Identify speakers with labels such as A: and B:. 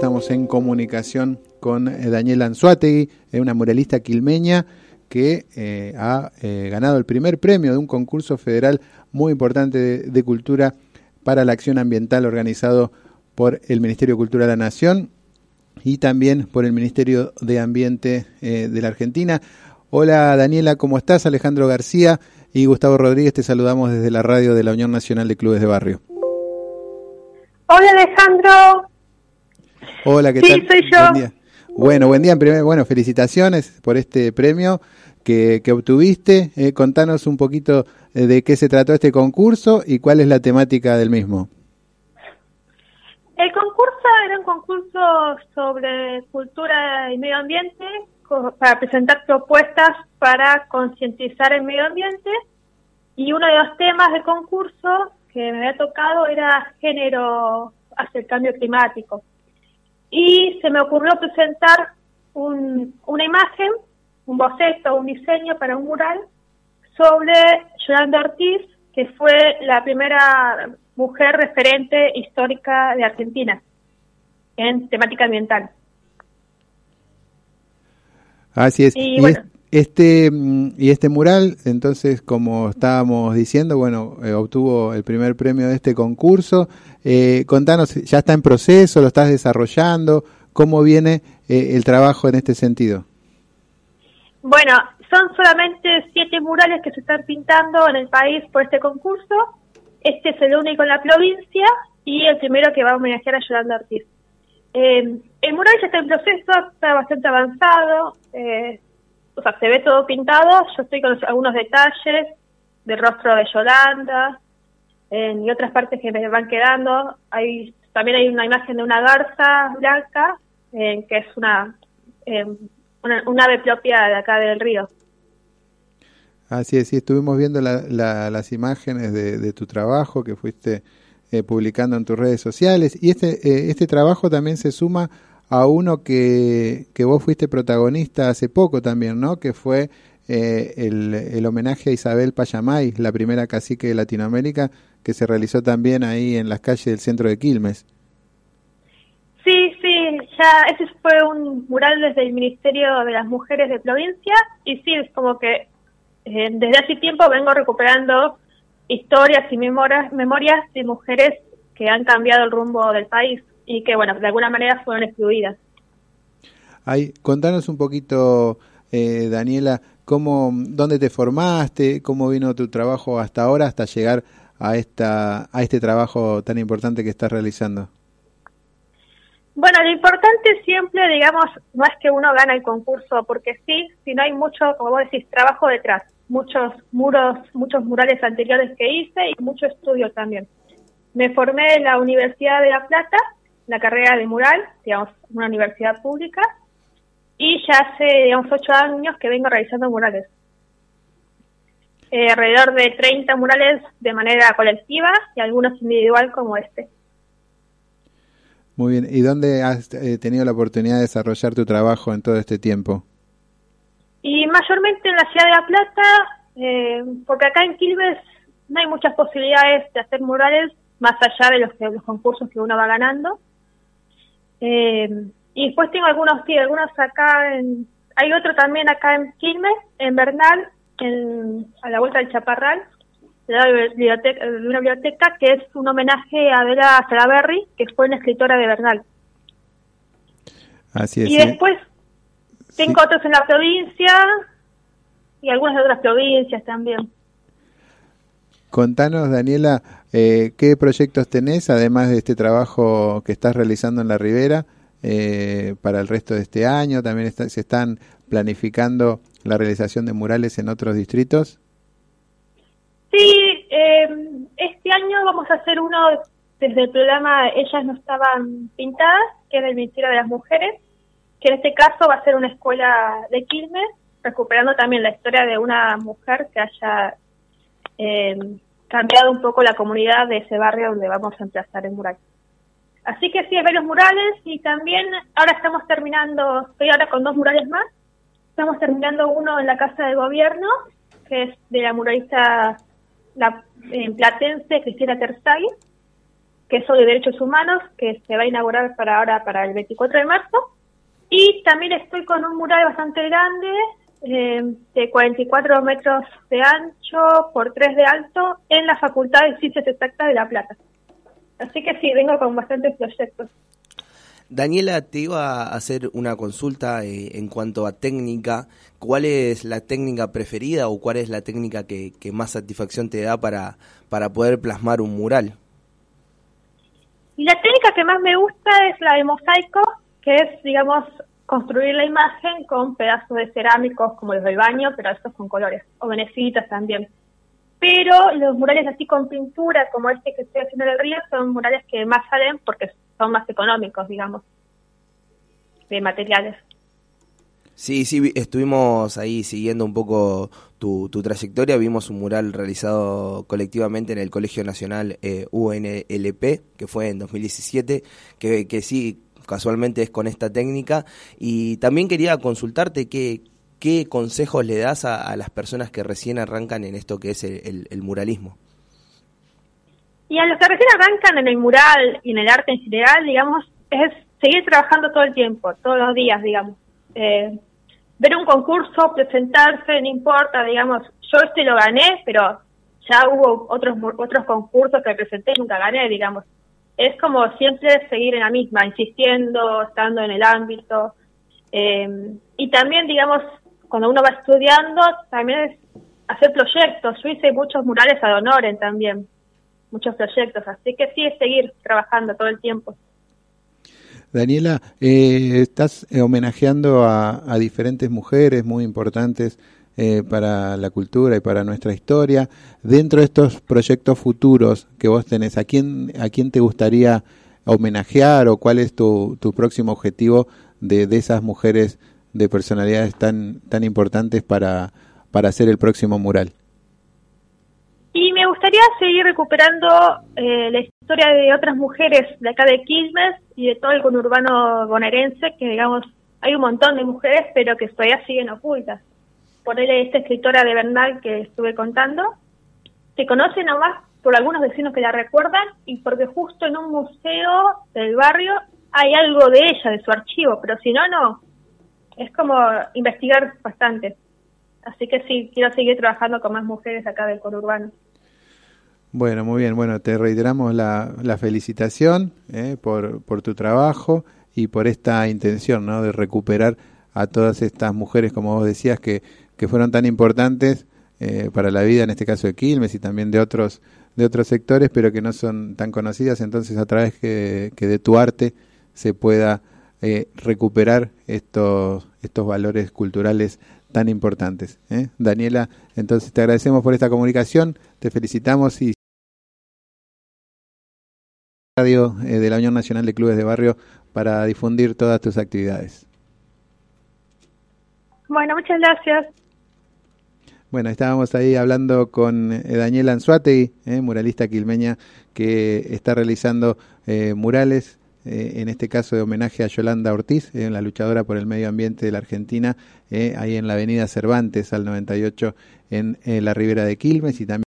A: estamos en comunicación con eh, Daniela Anzuategui, una muralista quilmeña que eh, ha eh, ganado el primer premio de un concurso federal muy importante de, cultura para la acción ambiental organizado por el Ministerio de Cultura de la Nación y también por el Ministerio de Ambiente de la Argentina. Hola Daniela, ¿cómo estás? Alejandro García y Gustavo Rodríguez, te saludamos desde la radio de la Unión Nacional de Clubes de Barrio.
B: Hola Alejandro.
A: Hola, ¿qué
B: sí, soy yo.
A: Buen día. Bueno, buen día. Bueno, felicitaciones por este premio que, obtuviste. Eh, contanos un poquito eh, de qué se trató este concurso y cuál es la temática del mismo.
B: El concurso era un concurso sobre cultura y medio ambiente para presentar propuestas para concientizar el medio ambiente y uno de los temas del concurso que me había tocado era género hacia el cambio climático. Y se me ocurrió presentar un, una imagen, un boceto, un diseño para un mural sobre Yolanda Ortiz, que fue la primera mujer referente histórica de Argentina en temática ambiental.
A: Así es. Y, este, mm, y este mural, entonces, como estábamos diciendo, bueno, eh, obtuvo el primer premio de este concurso. Eh, contanos, ¿ya está en proceso? ¿Lo estás desarrollando? ¿Cómo viene eh, el trabajo en este sentido?
B: Bueno, son solamente siete murales que se están pintando en el país por este concurso. Este es el único en la provincia y el primero que va a homenajear a Yolanda Ortiz. el mural ya está en proceso, está bastante avanzado. Eh, o sea, se ve todo pintado, yo estoy con algunos detalles del rostro de Yolanda y otras partes que me van quedando. Hay También hay una imagen de una garza blanca, que es una, una, ave propia de acá del río.
A: Así es, sí, estuvimos viendo las imágenes de, tu trabajo que fuiste eh, publicando en tus redes sociales y este, eh, este trabajo también se suma a uno que, que vos fuiste protagonista hace poco también, ¿no? Que fue eh, el, el, homenaje a Isabel Payamay, la primera cacique de Latinoamérica, que se realizó también ahí en las calles del centro de Quilmes.
B: Sí, sí, ya ese fue un mural desde el Ministerio de las Mujeres de provincia y sí, es como que eh, desde hace tiempo vengo recuperando historias y memorias, memorias de mujeres que han cambiado el rumbo del país y que, bueno, de alguna manera fueron excluidas.
A: Ay, contanos un poquito, eh, Daniela, cómo, dónde te formaste, cómo vino tu trabajo hasta ahora, hasta llegar a esta, a este trabajo tan importante que estás realizando.
B: Bueno, lo importante siempre, digamos, no es que uno gane el concurso porque sí, sino hay mucho, como vos decís, trabajo detrás, muchos muros, muchos murales anteriores que hice y mucho estudio también. Me formé en la Universidad de La Plata la carrera de mural, digamos, una universidad pública, y ya hace, digamos, ocho años que vengo realizando murales. Eh, alrededor de 30 murales de manera colectiva y algunos individual como este.
A: Muy bien. ¿Y dónde has eh, tenido la oportunidad de desarrollar tu trabajo en todo este tiempo?
B: Y mayormente en la ciudad de La Plata, eh, porque acá en Quilmes no hay muchas posibilidades de hacer murales más allá de los, de los concursos que uno va ganando. Eh, y después tengo algunos, sí, algunos acá, en, hay otro también acá en Quilmes, en Bernal, en, a la vuelta del Chaparral, de, la biblioteca, de una biblioteca que es un homenaje a Vera Salaberry, que fue una escritora de Bernal.
A: Así es.
B: Y después tengo otros en la provincia y algunas de otras provincias también.
A: Contanos, Daniela, eh, ¿qué proyectos tenés, además de este trabajo que estás realizando en la Ribera, eh, para el resto de este año? ¿También se están planificando la realización de murales en otros distritos?
B: Sí, em, este año vamos a hacer uno desde el programa Ellas no estaban pintadas, que es del Ministerio de las Mujeres, que en este caso va a ser una escuela de Quilmes, recuperando también la historia de una mujer que haya eh, cambiado un poco la comunidad de ese barrio donde vamos a emplazar el mural. Así que sí, hay varios murales y también ahora estamos terminando, estoy ahora con dos murales más. Estamos terminando uno en la Casa de Gobierno, que es de la muralista la, platense Cristina Terzaghi. que es sobre derechos humanos, que se va a inaugurar para ahora, para el 24 de marzo. Y también estoy con un mural bastante grande, eh, de 44 metros de ancho por 3 de alto, en la Facultad de Ciencias Exactas de La Plata. Así que sí, vengo con bastantes proyectos.
C: Daniela, te iba a hacer una consulta eh, en cuanto a técnica. ¿Cuál es la técnica preferida o cuál es la técnica que, más satisfacción te da para, para poder plasmar un mural?
B: Y la técnica que más me gusta es la de mosaico, que es, digamos, construir la imagen con pedazos de cerámicos como los del baño, pero estos con colores, o venecitas también. Pero los murales así con pintura, como este que estoy haciendo en el río, son murales que más salen porque son más económicos, digamos, de materiales.
C: Sí, sí, estuvimos ahí siguiendo un poco tu, trayectoria. Vimos un mural realizado colectivamente en el Colegio Nacional eh, UNLP, que fue en 2017, que, que sí, casualmente es con esta técnica. Y también quería consultarte qué, qué consejos le das a, las personas que recién arrancan en esto que es el muralismo.
B: Y a los que recién arrancan en el mural y en el arte en general, digamos, es seguir trabajando todo el tiempo, todos los días, digamos. Eh, ver un concurso, presentarse, no importa, digamos, yo este lo gané, pero ya hubo otros otros concursos que presenté y nunca gané, digamos. Es como siempre seguir en la misma, insistiendo, estando en el ámbito. Eh, y también, digamos, cuando uno va estudiando, también es hacer proyectos. Yo hice muchos murales a Donoren también muchos proyectos, así que sí es seguir trabajando todo el tiempo.
A: Daniela, eh, estás eh, homenajeando a, diferentes mujeres muy importantes eh, para la cultura y para nuestra historia. Dentro de estos proyectos futuros que vos tenés, ¿a quién, a quién te gustaría homenajear o cuál es tu, tu próximo objetivo de, de esas mujeres de personalidades tan, tan importantes para, para hacer el próximo mural?
B: Y me gustaría seguir recuperando eh, la historia de otras mujeres de acá de Quilmes y de todo el conurbano bonaerense, que digamos, hay un montón de mujeres, pero que todavía siguen ocultas. Ponerle esta escritora de Bernal que estuve contando, se conoce nomás por algunos vecinos que la recuerdan y porque justo en un museo del barrio hay algo de ella, de su archivo, pero si no, no. Es como investigar bastante. Así que sí, quiero seguir trabajando con más mujeres acá del conurbano.
A: Bueno, muy bien. Bueno, te reiteramos la, la felicitación eh, por, por tu trabajo y por esta intención ¿no? de recuperar a todas estas mujeres, como vos decías, que, que fueron tan importantes eh, para la vida, en este caso de Quilmes y también de otros, de otros sectores, pero que no son tan conocidas. Entonces, a través que, que de tu arte se pueda eh, recuperar estos, estos valores culturales tan importantes. ¿eh? Daniela, entonces te agradecemos por esta comunicación, te felicitamos y radio eh, de la Unión Nacional de Clubes de Barrio para difundir todas tus actividades.
B: Bueno, muchas gracias.
A: Bueno, estábamos ahí hablando con eh, Daniela Anzuategui, muralista quilmeña, que está realizando murales eh, en este caso de homenaje a Yolanda Ortiz, eh, la luchadora por el medio ambiente de la Argentina, eh, ahí en la avenida Cervantes al 98 en la Ribera de Quilmes y también